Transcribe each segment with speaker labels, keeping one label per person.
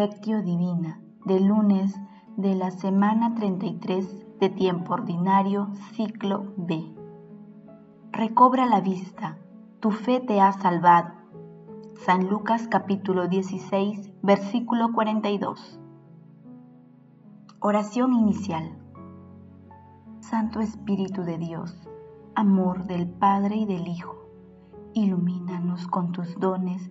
Speaker 1: Lectio Divina del lunes de la semana 33 de tiempo ordinario, ciclo B. Recobra la vista, tu fe te ha salvado. San Lucas capítulo 16, versículo 42. Oración inicial. Santo Espíritu de Dios, amor del Padre y del Hijo, ilumínanos con tus dones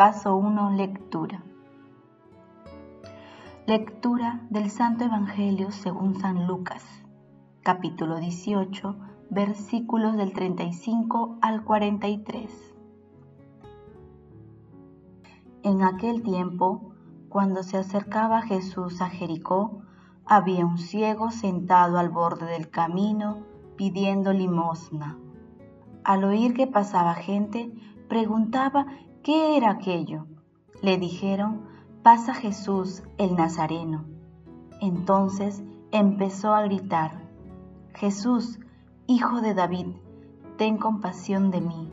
Speaker 1: Paso 1. Lectura. Lectura del Santo Evangelio según San Lucas, capítulo 18, versículos del 35 al 43. En aquel tiempo, cuando se acercaba Jesús a Jericó, había un ciego sentado al borde del camino pidiendo limosna. Al oír que pasaba gente, preguntaba ¿Qué era aquello? Le dijeron, pasa Jesús el Nazareno. Entonces empezó a gritar, Jesús, hijo de David, ten compasión de mí.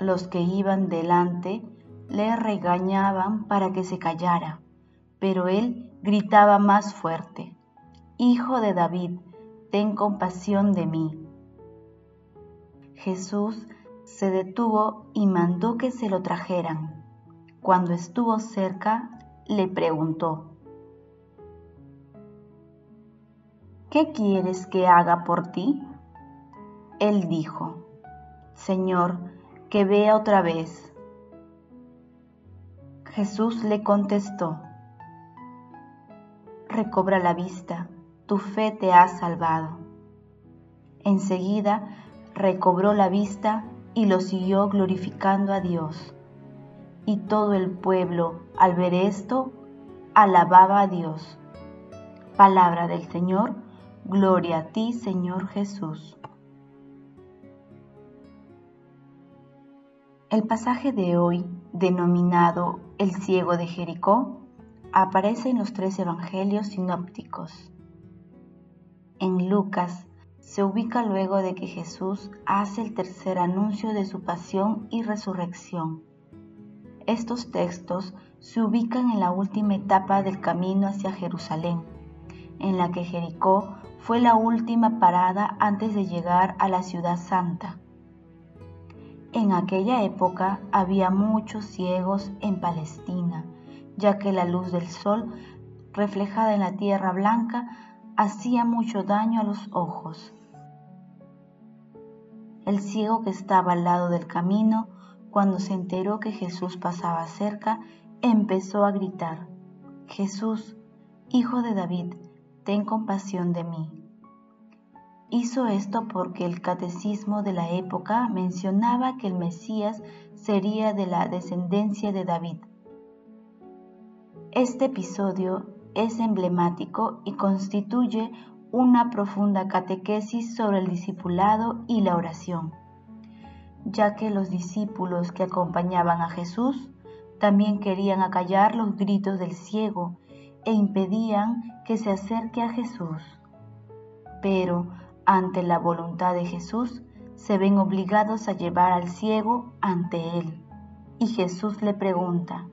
Speaker 1: Los que iban delante le regañaban para que se callara, pero él gritaba más fuerte, Hijo de David, ten compasión de mí. Jesús se detuvo y mandó que se lo trajeran. Cuando estuvo cerca, le preguntó, ¿qué quieres que haga por ti? Él dijo, Señor, que vea otra vez. Jesús le contestó, recobra la vista, tu fe te ha salvado. Enseguida recobró la vista y lo siguió glorificando a Dios. Y todo el pueblo, al ver esto, alababa a Dios. Palabra del Señor, gloria a ti, Señor Jesús. El pasaje de hoy, denominado El ciego de Jericó, aparece en los tres evangelios sinópticos. En Lucas se ubica luego de que Jesús hace el tercer anuncio de su pasión y resurrección. Estos textos se ubican en la última etapa del camino hacia Jerusalén, en la que Jericó fue la última parada antes de llegar a la ciudad santa. En aquella época había muchos ciegos en Palestina, ya que la luz del sol, reflejada en la tierra blanca, hacía mucho daño a los ojos. El ciego que estaba al lado del camino, cuando se enteró que Jesús pasaba cerca, empezó a gritar, Jesús, Hijo de David, ten compasión de mí. Hizo esto porque el catecismo de la época mencionaba que el Mesías sería de la descendencia de David. Este episodio es emblemático y constituye una profunda catequesis sobre el discipulado y la oración, ya que los discípulos que acompañaban a Jesús también querían acallar los gritos del ciego e impedían que se acerque a Jesús. Pero ante la voluntad de Jesús, se ven obligados a llevar al ciego ante él. Y Jesús le pregunta,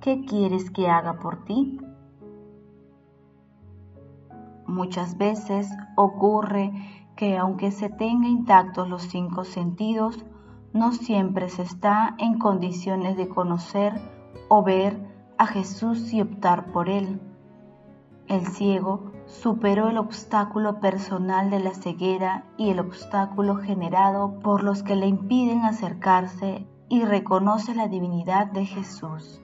Speaker 1: ¿qué quieres que haga por ti? Muchas veces ocurre que aunque se tenga intactos los cinco sentidos, no siempre se está en condiciones de conocer o ver a Jesús y optar por Él. El ciego superó el obstáculo personal de la ceguera y el obstáculo generado por los que le impiden acercarse y reconoce la divinidad de Jesús.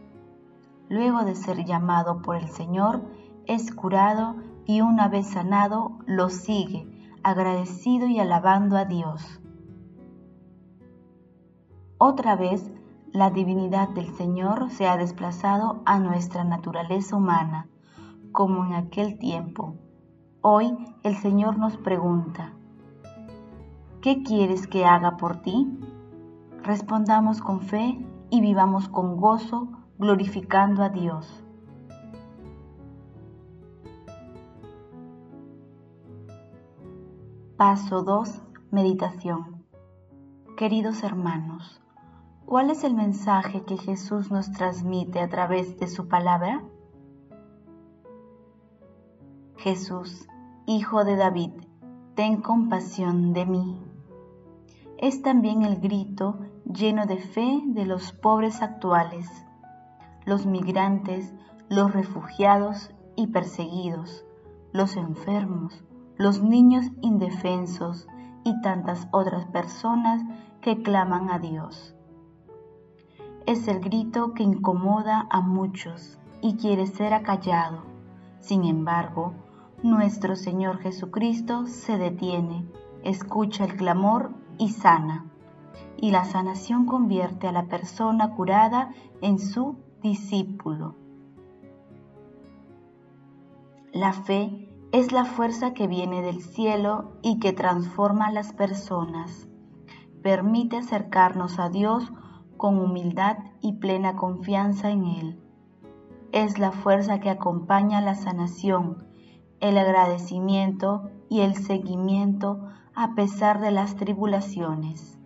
Speaker 1: Luego de ser llamado por el Señor, es curado y una vez sanado lo sigue, agradecido y alabando a Dios. Otra vez la divinidad del Señor se ha desplazado a nuestra naturaleza humana, como en aquel tiempo. Hoy el Señor nos pregunta, ¿qué quieres que haga por ti? Respondamos con fe y vivamos con gozo, glorificando a Dios. Paso 2. Meditación. Queridos hermanos, ¿cuál es el mensaje que Jesús nos transmite a través de su palabra? Jesús, Hijo de David, ten compasión de mí. Es también el grito lleno de fe de los pobres actuales, los migrantes, los refugiados y perseguidos, los enfermos, los niños indefensos y tantas otras personas que claman a Dios. Es el grito que incomoda a muchos y quiere ser acallado. Sin embargo, nuestro Señor Jesucristo se detiene, escucha el clamor y sana. Y la sanación convierte a la persona curada en su discípulo. La fe es la fuerza que viene del cielo y que transforma a las personas. Permite acercarnos a Dios con humildad y plena confianza en Él. Es la fuerza que acompaña la sanación, el agradecimiento y el seguimiento a pesar de las tribulaciones.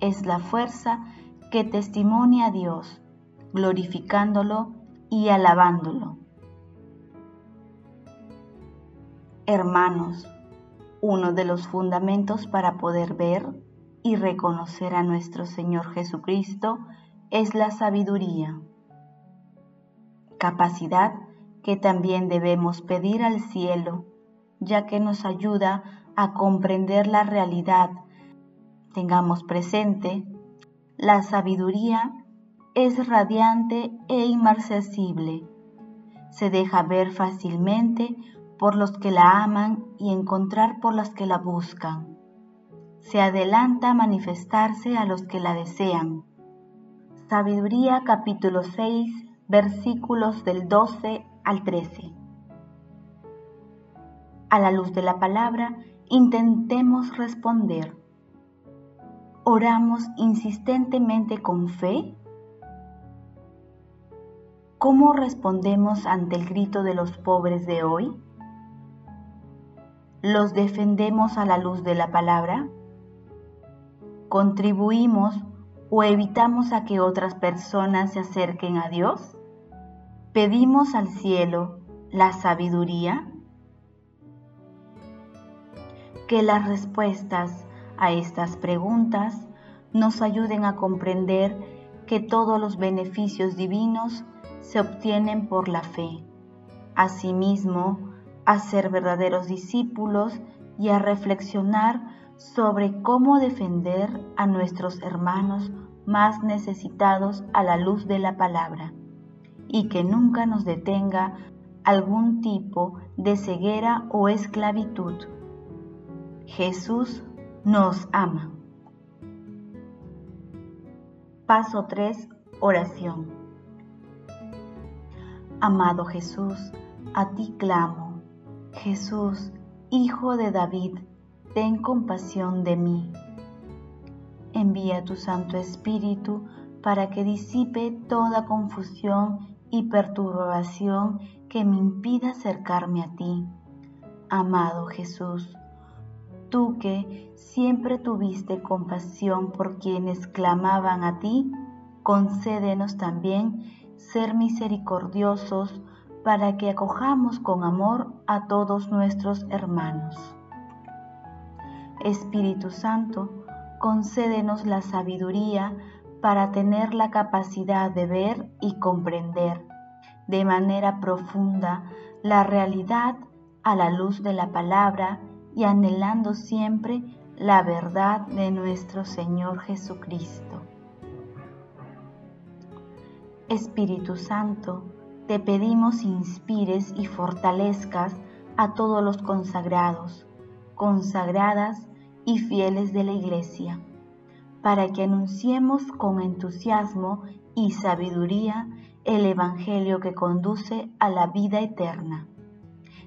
Speaker 1: Es la fuerza que testimonia a Dios, glorificándolo y alabándolo. Hermanos, uno de los fundamentos para poder ver y reconocer a nuestro Señor Jesucristo es la sabiduría, capacidad que también debemos pedir al cielo, ya que nos ayuda a comprender la realidad. Tengamos presente, la sabiduría es radiante e inmarcesible. Se deja ver fácilmente por los que la aman y encontrar por los que la buscan. Se adelanta a manifestarse a los que la desean. Sabiduría capítulo 6 versículos del 12 al 13. A la luz de la palabra, intentemos responder. ¿Oramos insistentemente con fe? ¿Cómo respondemos ante el grito de los pobres de hoy? ¿Los defendemos a la luz de la palabra? ¿Contribuimos o evitamos a que otras personas se acerquen a Dios? ¿Pedimos al cielo la sabiduría? Que las respuestas a estas preguntas nos ayuden a comprender que todos los beneficios divinos se obtienen por la fe. Asimismo, a ser verdaderos discípulos y a reflexionar sobre cómo defender a nuestros hermanos más necesitados a la luz de la palabra y que nunca nos detenga algún tipo de ceguera o esclavitud. Jesús nos ama. Paso 3. Oración. Amado Jesús, a ti clamo Jesús, Hijo de David, ten compasión de mí. Envía tu Santo Espíritu para que disipe toda confusión y perturbación que me impida acercarme a ti. Amado Jesús, tú que siempre tuviste compasión por quienes clamaban a ti, concédenos también ser misericordiosos para que acojamos con amor a todos nuestros hermanos. Espíritu Santo, concédenos la sabiduría para tener la capacidad de ver y comprender de manera profunda la realidad a la luz de la palabra y anhelando siempre la verdad de nuestro Señor Jesucristo. Espíritu Santo, te pedimos inspires y fortalezcas a todos los consagrados, consagradas y fieles de la Iglesia, para que anunciemos con entusiasmo y sabiduría el Evangelio que conduce a la vida eterna,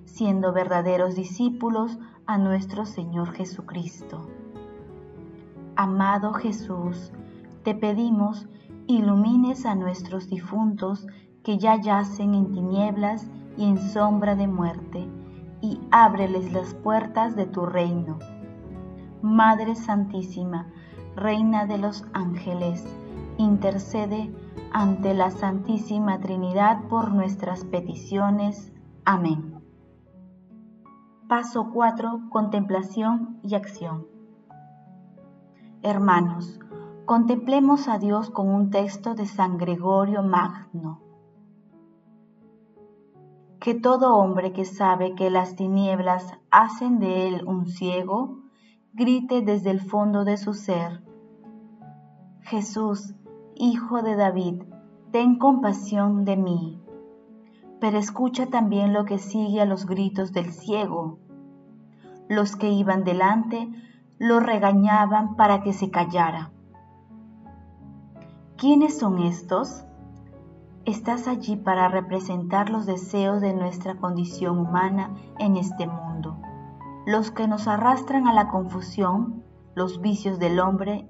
Speaker 1: siendo verdaderos discípulos a nuestro Señor Jesucristo. Amado Jesús, te pedimos ilumines a nuestros difuntos que ya yacen en tinieblas y en sombra de muerte, y ábreles las puertas de tu reino. Madre Santísima, Reina de los ángeles, intercede ante la Santísima Trinidad por nuestras peticiones. Amén. Paso 4. Contemplación y acción. Hermanos, contemplemos a Dios con un texto de San Gregorio Magno. Que todo hombre que sabe que las tinieblas hacen de él un ciego, grite desde el fondo de su ser. Jesús, Hijo de David, ten compasión de mí. Pero escucha también lo que sigue a los gritos del ciego. Los que iban delante lo regañaban para que se callara. ¿Quiénes son estos? Estás allí para representar los deseos de nuestra condición humana en este mundo, los que nos arrastran a la confusión, los vicios del hombre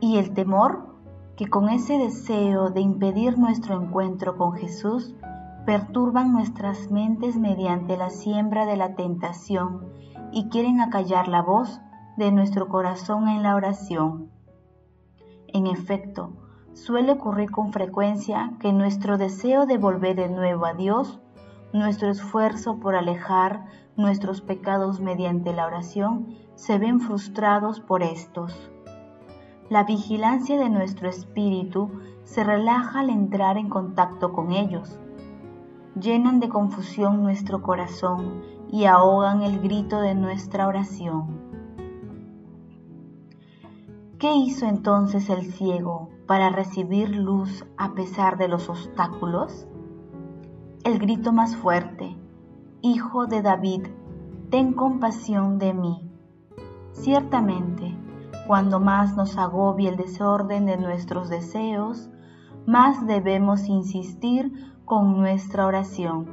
Speaker 1: y el temor que con ese deseo de impedir nuestro encuentro con Jesús perturban nuestras mentes mediante la siembra de la tentación y quieren acallar la voz de nuestro corazón en la oración. En efecto, suele ocurrir con frecuencia que nuestro deseo de volver de nuevo a Dios, nuestro esfuerzo por alejar nuestros pecados mediante la oración, se ven frustrados por estos. La vigilancia de nuestro espíritu se relaja al entrar en contacto con ellos. Llenan de confusión nuestro corazón y ahogan el grito de nuestra oración. ¿Qué hizo entonces el ciego para recibir luz a pesar de los obstáculos? El grito más fuerte, Hijo de David, ten compasión de mí. Ciertamente, cuando más nos agobia el desorden de nuestros deseos, más debemos insistir con nuestra oración.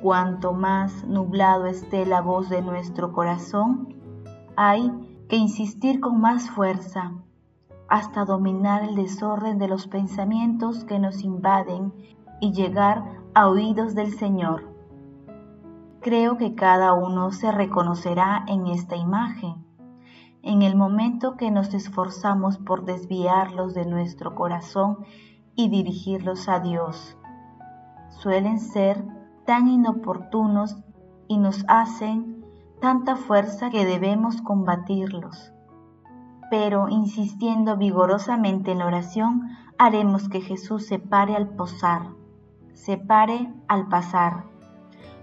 Speaker 1: Cuanto más nublado esté la voz de nuestro corazón, hay que insistir con más fuerza hasta dominar el desorden de los pensamientos que nos invaden y llegar a oídos del Señor. Creo que cada uno se reconocerá en esta imagen. En el momento que nos esforzamos por desviarlos de nuestro corazón y dirigirlos a Dios, suelen ser tan inoportunos y nos hacen tanta fuerza que debemos combatirlos. Pero insistiendo vigorosamente en la oración, haremos que Jesús se pare al posar, se pare al pasar.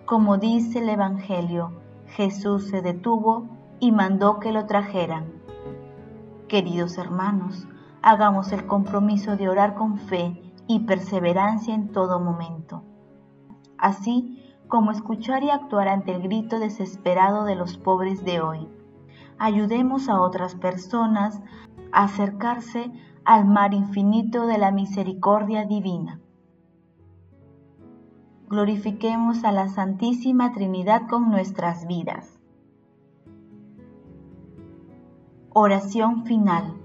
Speaker 1: Como dice el Evangelio, Jesús se detuvo y mandó que lo trajeran. Queridos hermanos, hagamos el compromiso de orar con fe y perseverancia en todo momento. Así, como escuchar y actuar ante el grito desesperado de los pobres de hoy. Ayudemos a otras personas a acercarse al mar infinito de la misericordia divina. Glorifiquemos a la Santísima Trinidad con nuestras vidas. Oración final.